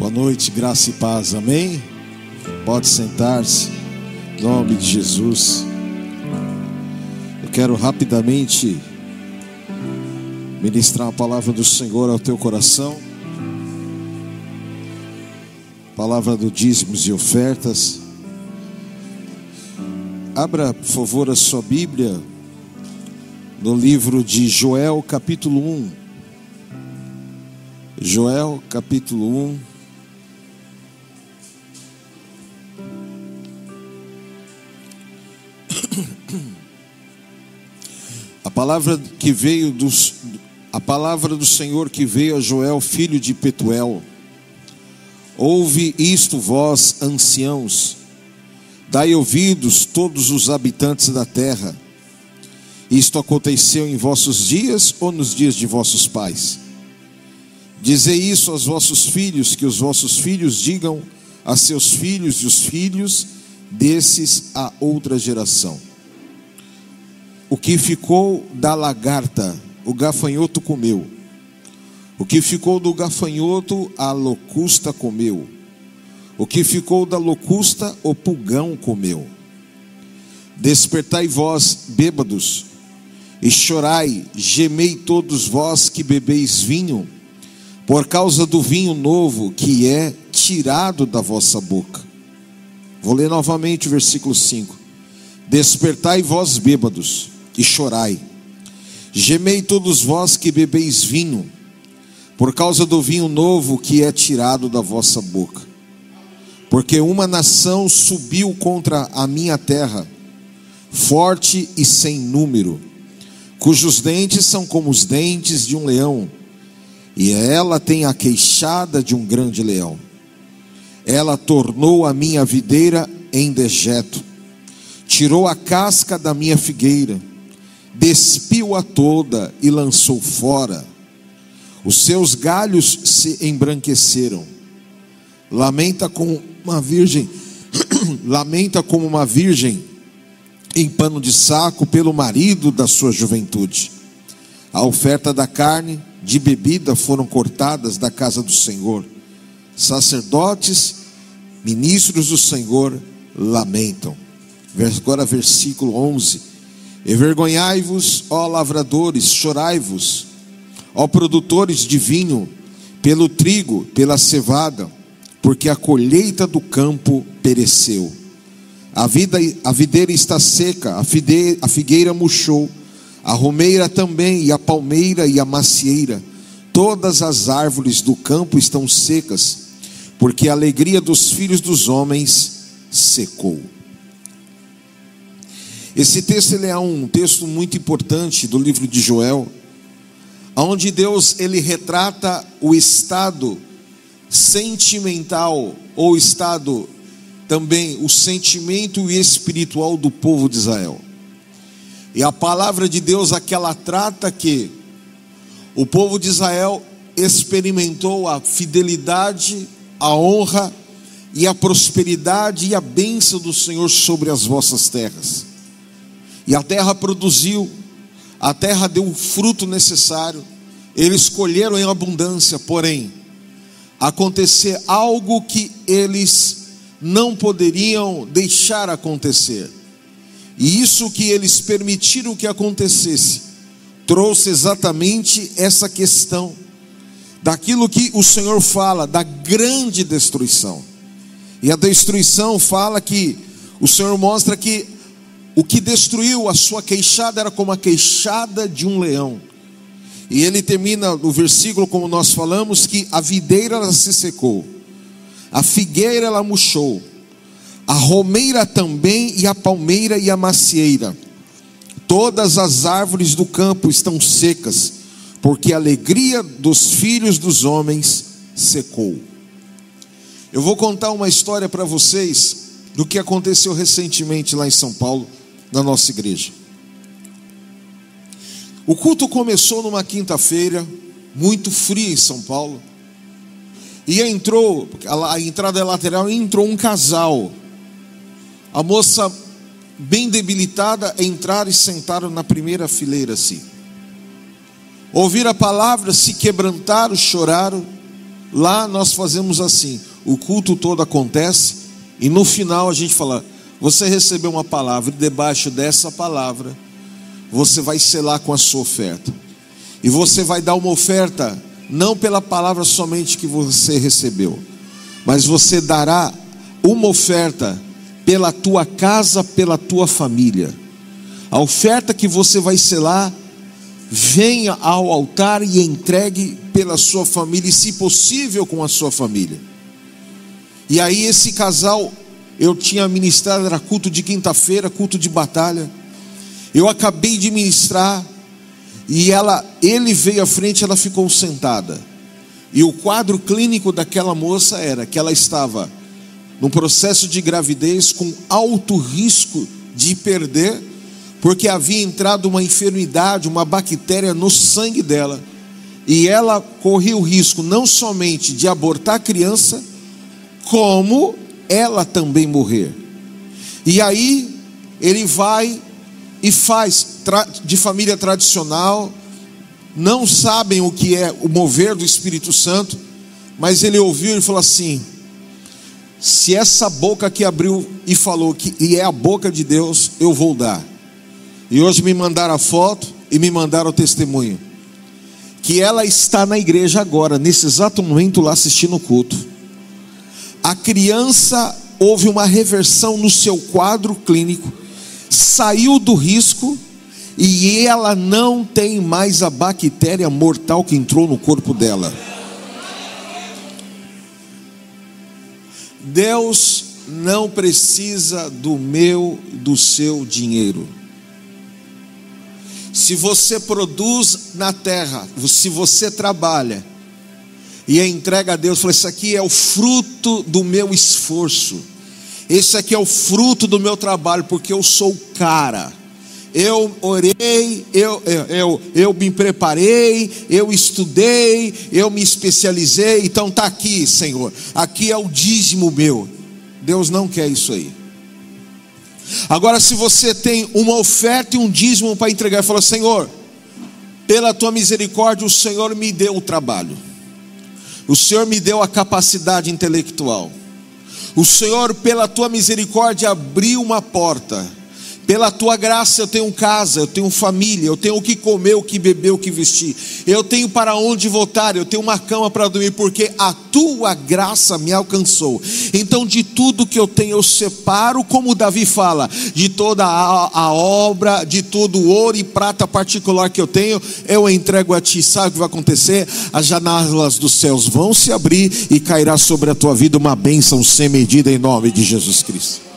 Boa noite, graça e paz, amém? Pode sentar-se, em nome de Jesus. Eu quero rapidamente ministrar a palavra do Senhor ao teu coração, palavra do dízimos e ofertas. Abra, por favor, a sua Bíblia no livro de Joel, capítulo 1. Joel, capítulo 1. A palavra que veio dos a palavra do Senhor que veio a Joel, filho de Petuel. Ouve isto vós, anciãos, dai ouvidos todos os habitantes da terra. Isto aconteceu em vossos dias ou nos dias de vossos pais? Dizei isso aos vossos filhos, que os vossos filhos digam a seus filhos e os filhos desses a outra geração. O que ficou da lagarta, o gafanhoto comeu. O que ficou do gafanhoto, a locusta comeu. O que ficou da locusta, o pulgão comeu. Despertai vós, bêbados, e chorai, gemei todos vós que bebeis vinho, por causa do vinho novo que é tirado da vossa boca. Vou ler novamente o versículo 5. Despertai vós, bêbados, e chorai. Gemei todos vós que bebeis vinho, por causa do vinho novo que é tirado da vossa boca. Porque uma nação subiu contra a minha terra, forte e sem número, cujos dentes são como os dentes de um leão, e ela tem a queixada de um grande leão. Ela tornou a minha videira em dejeto, tirou a casca da minha figueira, despiu-a toda e lançou fora. Os seus galhos se embranqueceram. Lamenta como uma virgem, lamenta como uma virgem em pano de saco pelo marido da sua juventude. A oferta da carne, de bebida foram cortadas da casa do Senhor. Sacerdotes, ministros do Senhor lamentam. Agora versículo 11. Envergonhai-vos, ó lavradores, chorai-vos, ó produtores de vinho, pelo trigo, pela cevada, porque a colheita do campo pereceu. A, vida, a videira está seca, a, fide, a figueira murchou, a romeira também, e a palmeira e a macieira. Todas as árvores do campo estão secas, porque a alegria dos filhos dos homens secou. Esse texto ele é um texto muito importante do livro de Joel, onde Deus ele retrata o estado sentimental ou estado também o sentimento espiritual do povo de Israel. E a palavra de Deus aquela trata que o povo de Israel experimentou a fidelidade, a honra e a prosperidade e a bênção do Senhor sobre as vossas terras. E a terra produziu, a terra deu o fruto necessário, eles colheram em abundância, porém, acontecer algo que eles não poderiam deixar acontecer. E isso que eles permitiram que acontecesse, trouxe exatamente essa questão daquilo que o Senhor fala, da grande destruição. E a destruição fala que o Senhor mostra que o que destruiu a sua queixada era como a queixada de um leão. E ele termina no versículo, como nós falamos, que a videira ela se secou, a figueira ela murchou, a romeira também, e a palmeira e a macieira. Todas as árvores do campo estão secas, porque a alegria dos filhos dos homens secou. Eu vou contar uma história para vocês do que aconteceu recentemente lá em São Paulo na nossa igreja. O culto começou numa quinta-feira, muito fria em São Paulo. E entrou, a entrada é lateral, entrou um casal. A moça, bem debilitada, entraram e sentaram na primeira fileira assim. Ouviram a palavra, se quebrantaram, choraram. Lá nós fazemos assim: o culto todo acontece e no final a gente fala: você recebeu uma palavra, e debaixo dessa palavra, você vai selar com a sua oferta. E você vai dar uma oferta, não pela palavra somente que você recebeu, mas você dará uma oferta pela tua casa, pela tua família. A oferta que você vai selar, venha ao altar e entregue pela sua família, e se possível com a sua família. E aí esse casal, eu tinha ministrado, era culto de quinta-feira, culto de batalha. Eu acabei de ministrar e ela, ele veio à frente, ela ficou sentada. E o quadro clínico daquela moça era que ela estava num processo de gravidez com alto risco de perder, porque havia entrado uma enfermidade, uma bactéria no sangue dela, e ela corria o risco não somente de abortar a criança, como ela também morrer. E aí ele vai e faz de família tradicional, não sabem o que é o mover do Espírito Santo, mas ele ouviu e falou assim: se essa boca que abriu e falou que e é a boca de Deus, eu vou dar. E hoje me mandaram a foto e me mandaram o testemunho. Que ela está na igreja agora, nesse exato momento lá assistindo o culto. A criança houve uma reversão no seu quadro clínico, saiu do risco e ela não tem mais a bactéria mortal que entrou no corpo dela. Deus não precisa do meu, do seu dinheiro. Se você produz na terra, se você trabalha e entrega a Deus, fala: Isso aqui é o fruto do meu esforço, esse aqui é o fruto do meu trabalho, porque eu sou cara eu orei, eu, eu, eu, eu, me preparei, eu estudei, eu me especializei, então está aqui, Senhor, aqui é o dízimo meu. Deus não quer isso aí. Agora, se você tem uma oferta e um dízimo para entregar, fala, Senhor, pela tua misericórdia, o Senhor me deu o trabalho, o Senhor me deu a capacidade intelectual, o Senhor, pela tua misericórdia, abriu uma porta pela tua graça eu tenho casa, eu tenho família, eu tenho o que comer, o que beber, o que vestir. Eu tenho para onde voltar, eu tenho uma cama para dormir, porque a tua graça me alcançou. Então, de tudo que eu tenho, eu separo, como Davi fala, de toda a, a obra, de todo o ouro e prata particular que eu tenho, eu entrego a ti. Sabe o que vai acontecer? As janelas dos céus vão se abrir e cairá sobre a tua vida uma bênção sem medida em nome de Jesus Cristo.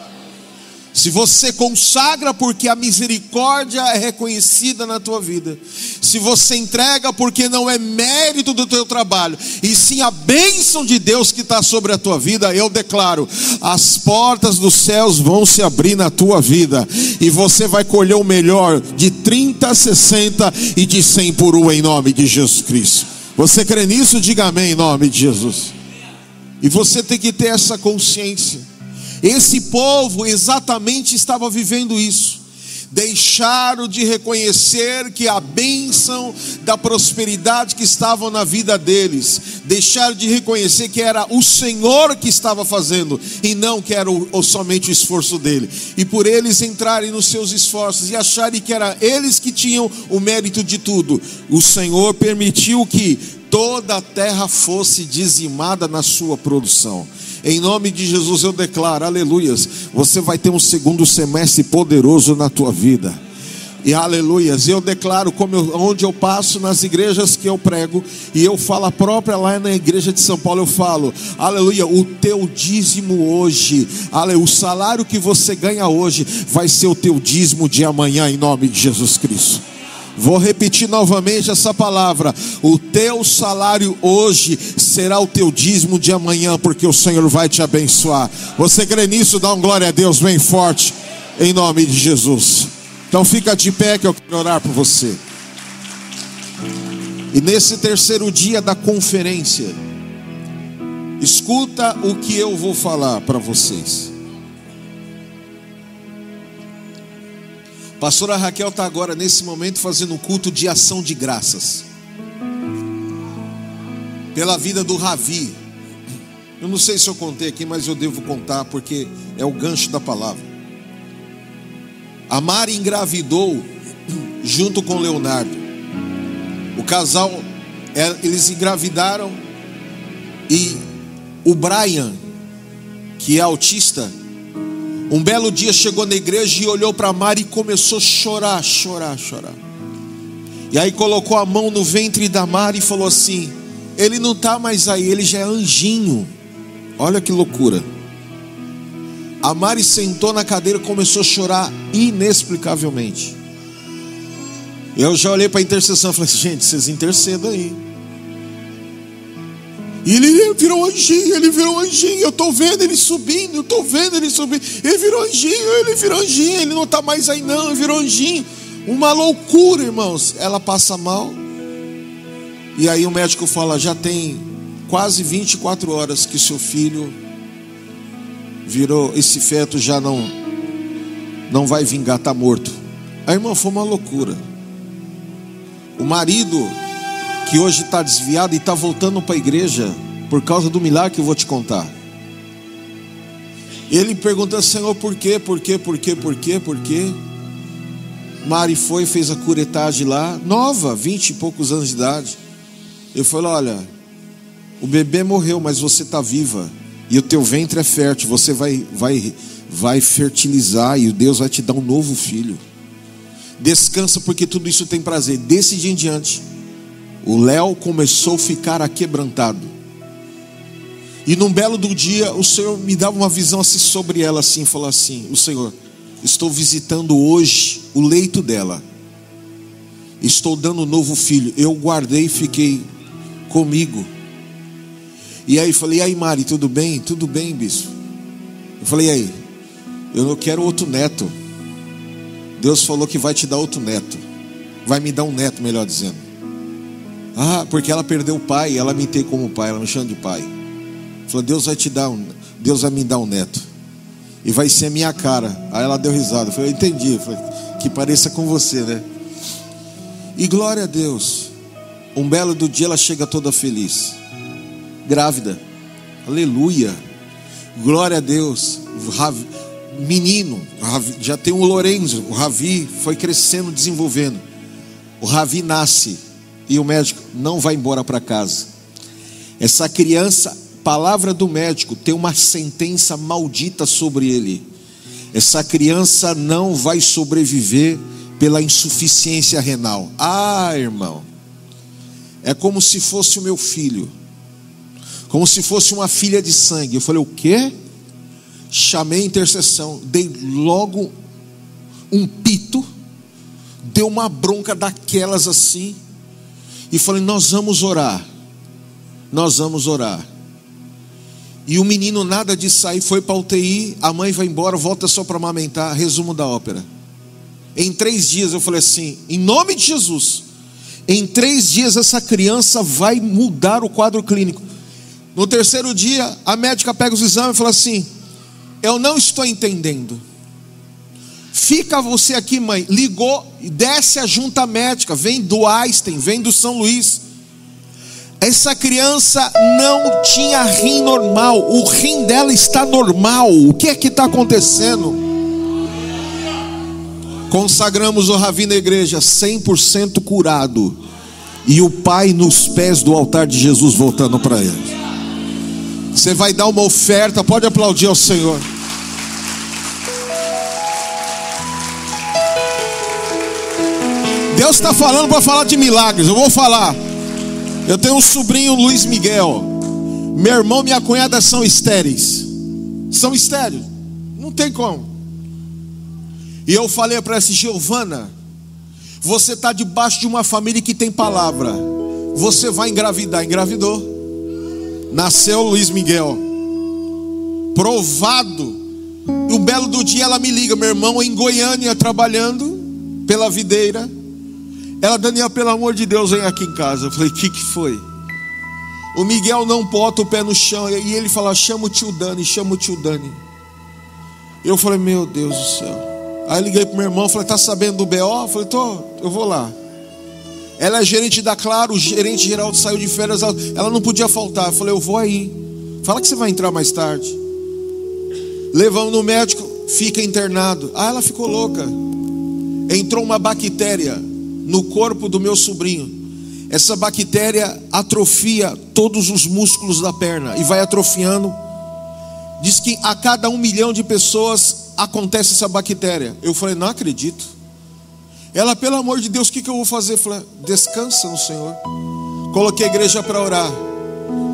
Se você consagra porque a misericórdia é reconhecida na tua vida, se você entrega porque não é mérito do teu trabalho, e sim a bênção de Deus que está sobre a tua vida, eu declaro: as portas dos céus vão se abrir na tua vida, e você vai colher o melhor de 30, 60 e de 100 por um em nome de Jesus Cristo. Você crê nisso? Diga amém em nome de Jesus. E você tem que ter essa consciência esse povo exatamente estava vivendo isso. Deixaram de reconhecer que a bênção da prosperidade que estava na vida deles, deixaram de reconhecer que era o Senhor que estava fazendo e não que era o, ou somente o esforço dele. E por eles entrarem nos seus esforços e acharem que era eles que tinham o mérito de tudo, o Senhor permitiu que toda a terra fosse dizimada na sua produção. Em nome de Jesus eu declaro, aleluias, você vai ter um segundo semestre poderoso na tua vida. E aleluias, eu declaro como eu, onde eu passo nas igrejas que eu prego, e eu falo a própria lá na igreja de São Paulo, eu falo, aleluia, o teu dízimo hoje, aleluia, o salário que você ganha hoje vai ser o teu dízimo de amanhã em nome de Jesus Cristo. Vou repetir novamente essa palavra: o teu salário hoje será o teu dízimo de amanhã, porque o Senhor vai te abençoar. Você crê nisso? Dá um glória a Deus bem forte, em nome de Jesus. Então fica de pé que eu quero orar por você. E nesse terceiro dia da conferência, escuta o que eu vou falar para vocês. Pastora Raquel está agora, nesse momento, fazendo um culto de ação de graças. pela vida do Ravi. Eu não sei se eu contei aqui, mas eu devo contar porque é o gancho da palavra. A Mari engravidou junto com Leonardo. O casal, é, eles engravidaram e o Brian, que é autista, um belo dia chegou na igreja e olhou para Mari e começou a chorar, chorar, chorar. E aí colocou a mão no ventre da Mari e falou assim: Ele não está mais aí, ele já é anjinho. Olha que loucura. A Mari sentou na cadeira e começou a chorar inexplicavelmente. Eu já olhei para a intercessão e falei gente, vocês intercedam aí. E ele virou anjinho, ele virou anjinho. Eu estou vendo ele subindo, eu estou vendo ele subindo. Ele virou anjinho, ele virou anjinho. Ele não está mais aí, não, ele virou anjinho. Uma loucura, irmãos. Ela passa mal. E aí o médico fala: já tem quase 24 horas que seu filho virou esse feto já não não vai vingar, está morto. A irmã foi uma loucura. O marido que hoje está desviado e está voltando para a igreja por causa do milagre que eu vou te contar. Ele pergunta, Senhor, por quê, por quê, por quê, por quê, por quê? Mari foi, fez a curetagem lá, nova, vinte e poucos anos de idade. Eu falei: Olha, o bebê morreu, mas você está viva e o teu ventre é fértil, você vai, vai, vai fertilizar e Deus vai te dar um novo filho. Descansa, porque tudo isso tem prazer. Desse dia em diante, o Léo começou a ficar aquebrantado. E num belo do dia, o Senhor me dava uma visão assim sobre ela, assim, falou assim: O Senhor, estou visitando hoje o leito dela. Estou dando um novo filho. Eu guardei e fiquei comigo. E aí falei, e aí Mari, tudo bem? Tudo bem, bispo. Eu falei, e aí? Eu não quero outro neto. Deus falou que vai te dar outro neto. Vai me dar um neto, melhor dizendo. Ah, porque ela perdeu o pai, ela me tem como pai, ela me chama de pai. Falou, Deus vai te dar um, Deus vai me dar um neto. E vai ser a minha cara. Aí ela deu risada. Eu falei, eu entendi. Falei, que pareça com você, né? E glória a Deus. Um belo do dia ela chega toda feliz grávida. Aleluia. Glória a Deus. Menino, já tem o Lorenzo, o Ravi foi crescendo, desenvolvendo. O Ravi nasce e o médico não vai embora para casa. Essa criança, palavra do médico, tem uma sentença maldita sobre ele. Essa criança não vai sobreviver pela insuficiência renal. Ah, irmão, é como se fosse o meu filho como se fosse uma filha de sangue. Eu falei: O quê? Chamei a intercessão, dei logo um pito, deu uma bronca daquelas assim, e falei: Nós vamos orar, nós vamos orar. E o menino, nada de sair, foi para a UTI. A mãe vai embora, volta só para amamentar. Resumo da ópera. Em três dias eu falei assim: em nome de Jesus, em três dias essa criança vai mudar o quadro clínico. No terceiro dia, a médica pega os exames e fala assim: Eu não estou entendendo. Fica você aqui, mãe. Ligou, desce a junta médica, vem do Einstein, vem do São Luís. Essa criança não tinha rim normal, o rim dela está normal. O que é que está acontecendo? Consagramos o Ravi na igreja, 100% curado. E o pai nos pés do altar de Jesus voltando para ele. Você vai dar uma oferta, pode aplaudir ao Senhor. Deus está falando para falar de milagres. Eu vou falar. Eu tenho um sobrinho, Luiz Miguel. Meu irmão e minha cunhada são estéreis. São estéreis. Não tem como. E eu falei para essa Giovana: Você está debaixo de uma família que tem palavra. Você vai engravidar. Engravidou nasceu Luiz Miguel. Provado. E um belo do dia ela me liga, meu irmão em Goiânia trabalhando pela videira. Ela, Daniel, pelo amor de Deus, vem aqui em casa. Eu falei, o que, que foi? O Miguel não bota o pé no chão. E ele fala, chama o tio Dani, chama o tio Dani. Eu falei, meu Deus do céu. Aí liguei pro meu irmão, falei, tá sabendo do BO? Eu falei, tô, eu vou lá. Ela é gerente da Claro, o gerente geral saiu de férias, ela, ela não podia faltar. Eu falei, eu vou aí. Fala que você vai entrar mais tarde. Levamos no médico, fica internado. Ah, ela ficou louca. Entrou uma bactéria no corpo do meu sobrinho. Essa bactéria atrofia todos os músculos da perna e vai atrofiando. Diz que a cada um milhão de pessoas acontece essa bactéria. Eu falei, não acredito. Ela, pelo amor de Deus, o que, que eu vou fazer? Falei, descansa no Senhor. Coloquei a igreja para orar.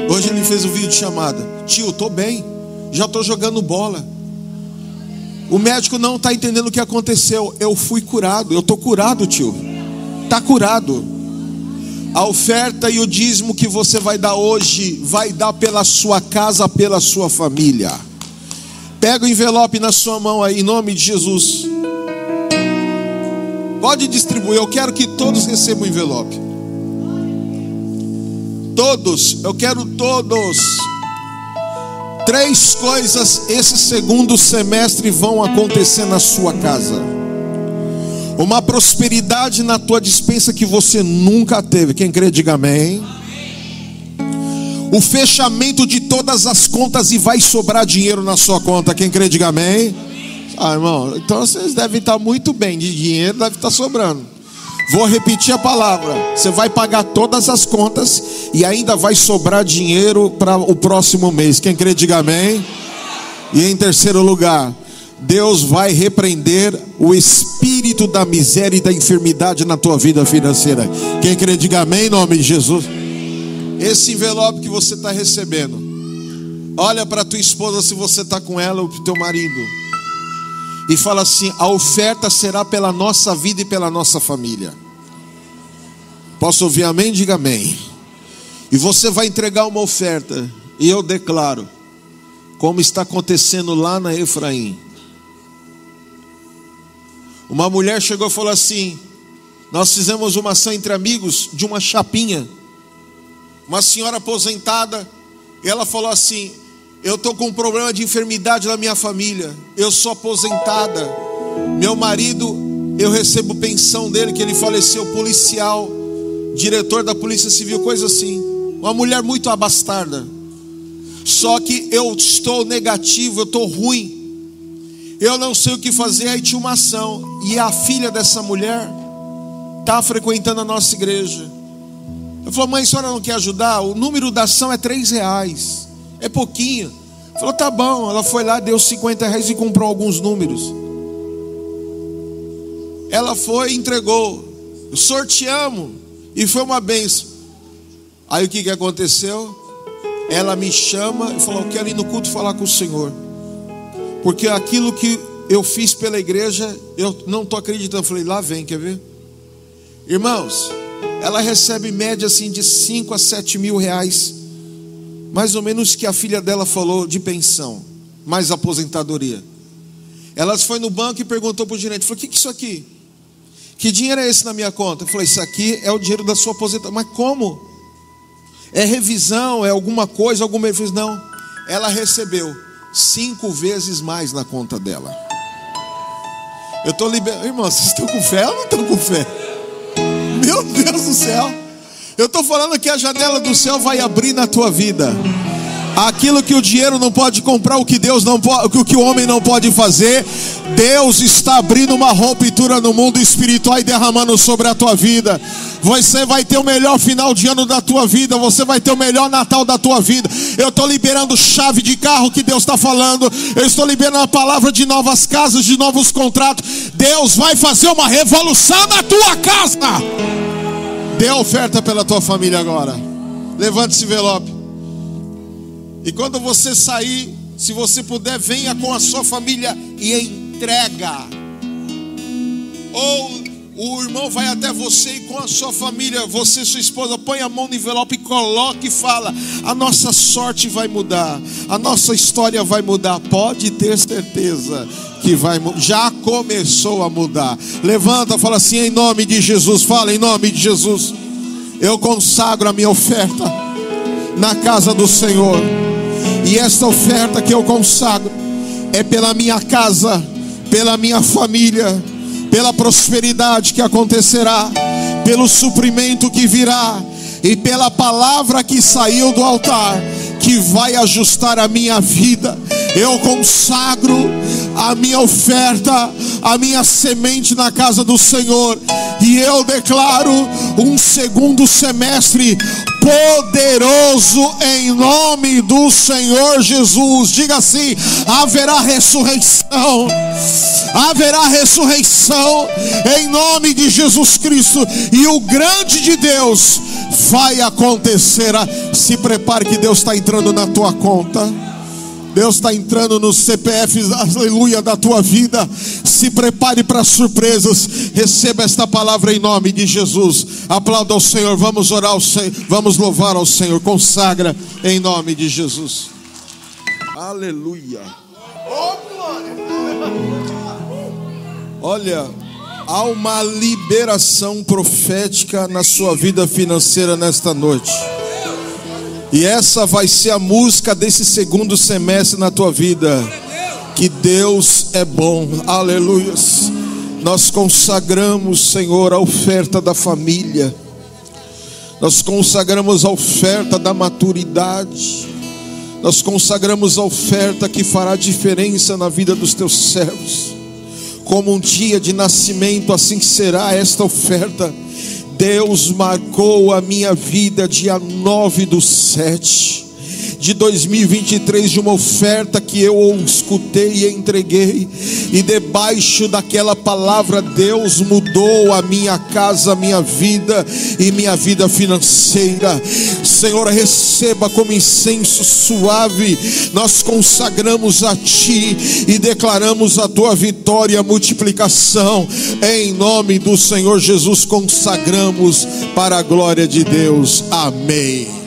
Hoje ele fez um vídeo de chamada. Tio, estou bem. Já estou jogando bola. O médico não está entendendo o que aconteceu. Eu fui curado. Eu estou curado, tio. Está curado. A oferta e o dízimo que você vai dar hoje, vai dar pela sua casa, pela sua família. Pega o envelope na sua mão aí, em nome de Jesus. Pode distribuir, eu quero que todos recebam o envelope. Todos, eu quero todos. Três coisas esse segundo semestre vão acontecer na sua casa uma prosperidade na tua dispensa que você nunca teve. Quem crê, diga amém. O fechamento de todas as contas e vai sobrar dinheiro na sua conta. Quem crê, diga amém. Ah, irmão, então vocês devem estar muito bem de dinheiro, deve estar sobrando. Vou repetir a palavra. Você vai pagar todas as contas e ainda vai sobrar dinheiro para o próximo mês. Quem crê, diga amém. E em terceiro lugar, Deus vai repreender o espírito da miséria e da enfermidade na tua vida financeira. Quem crê, diga amém em nome de Jesus. Esse envelope que você está recebendo, olha para tua esposa se você está com ela ou para o teu marido, e fala assim: a oferta será pela nossa vida e pela nossa família. Posso ouvir amém? Diga amém. E você vai entregar uma oferta, e eu declaro, como está acontecendo lá na Efraim uma mulher chegou e falou assim: Nós fizemos uma ação entre amigos de uma chapinha. Uma senhora aposentada, ela falou assim: Eu estou com um problema de enfermidade na minha família. Eu sou aposentada. Meu marido, eu recebo pensão dele, que ele faleceu, policial, diretor da Polícia Civil, coisa assim. Uma mulher muito abastarda. Só que eu estou negativo, eu estou ruim eu não sei o que fazer, aí tinha uma ação. E a filha dessa mulher está frequentando a nossa igreja. Eu falei, mãe, a senhora não quer ajudar? O número da ação é três reais. É pouquinho. Falou, tá bom. Ela foi lá, deu 50 reais e comprou alguns números. Ela foi e entregou. Sorteamos. E foi uma benção. Aí o que, que aconteceu? Ela me chama e falou: Eu quero ir no culto falar com o Senhor. Porque aquilo que eu fiz pela igreja, eu não estou acreditando. falei, lá vem, quer ver? Irmãos, ela recebe média assim de 5 a 7 mil reais, mais ou menos que a filha dela falou de pensão, mais aposentadoria. Ela foi no banco e perguntou para o gerente: falou, o que é isso aqui? Que dinheiro é esse na minha conta? Eu falei, isso aqui é o dinheiro da sua aposentadoria. Mas como? É revisão, é alguma coisa, alguma revisão? Não. Ela recebeu cinco vezes mais na conta dela. Eu estou liberando. Irmão, vocês estão com fé ou não estão com fé? Meu Deus do céu. Eu estou falando que a janela do céu vai abrir na tua vida. Aquilo que o dinheiro não pode comprar, o que Deus não pode, o que o homem não pode fazer, Deus está abrindo uma ruptura no mundo espiritual e derramando sobre a tua vida. Você vai ter o melhor final de ano da tua vida, você vai ter o melhor Natal da tua vida. Eu estou liberando chave de carro que Deus está falando, eu estou liberando a palavra de novas casas, de novos contratos. Deus vai fazer uma revolução na tua casa. Dê oferta pela tua família agora. Levante esse envelope. E quando você sair, se você puder, venha com a sua família e entrega. Ou o irmão vai até você e com a sua família, você sua esposa, põe a mão no envelope e coloca e fala: a nossa sorte vai mudar, a nossa história vai mudar. Pode ter certeza que vai já começou a mudar. Levanta, fala assim em nome de Jesus, fala em nome de Jesus. Eu consagro a minha oferta na casa do Senhor. E esta oferta que eu consagro é pela minha casa, pela minha família, pela prosperidade que acontecerá, pelo suprimento que virá e pela palavra que saiu do altar, que vai ajustar a minha vida. Eu consagro a minha oferta, a minha semente na casa do Senhor, e eu declaro um segundo semestre poderoso em nome do Senhor Jesus. Diga assim: haverá ressurreição, haverá ressurreição em nome de Jesus Cristo, e o grande de Deus vai acontecer. Se prepare que Deus está entrando na tua conta. Deus está entrando nos CPFs, aleluia, da tua vida. Se prepare para surpresas. Receba esta palavra em nome de Jesus. Aplauda ao Senhor. Vamos orar ao Senhor. Vamos louvar ao Senhor. Consagra em nome de Jesus. Aleluia. Olha, há uma liberação profética na sua vida financeira nesta noite. E essa vai ser a música desse segundo semestre na tua vida. Que Deus é bom, aleluias. Nós consagramos, Senhor, a oferta da família, nós consagramos a oferta da maturidade, nós consagramos a oferta que fará diferença na vida dos teus servos. Como um dia de nascimento, assim será esta oferta. Deus marcou a minha vida dia 9 do 7 de 2023 de uma oferta que eu escutei e entreguei, e debaixo daquela palavra Deus mudou a minha casa, a minha vida e minha vida financeira. Senhor, receba como incenso suave, nós consagramos a Ti e declaramos a Tua vitória, a multiplicação, em nome do Senhor Jesus, consagramos para a glória de Deus. Amém.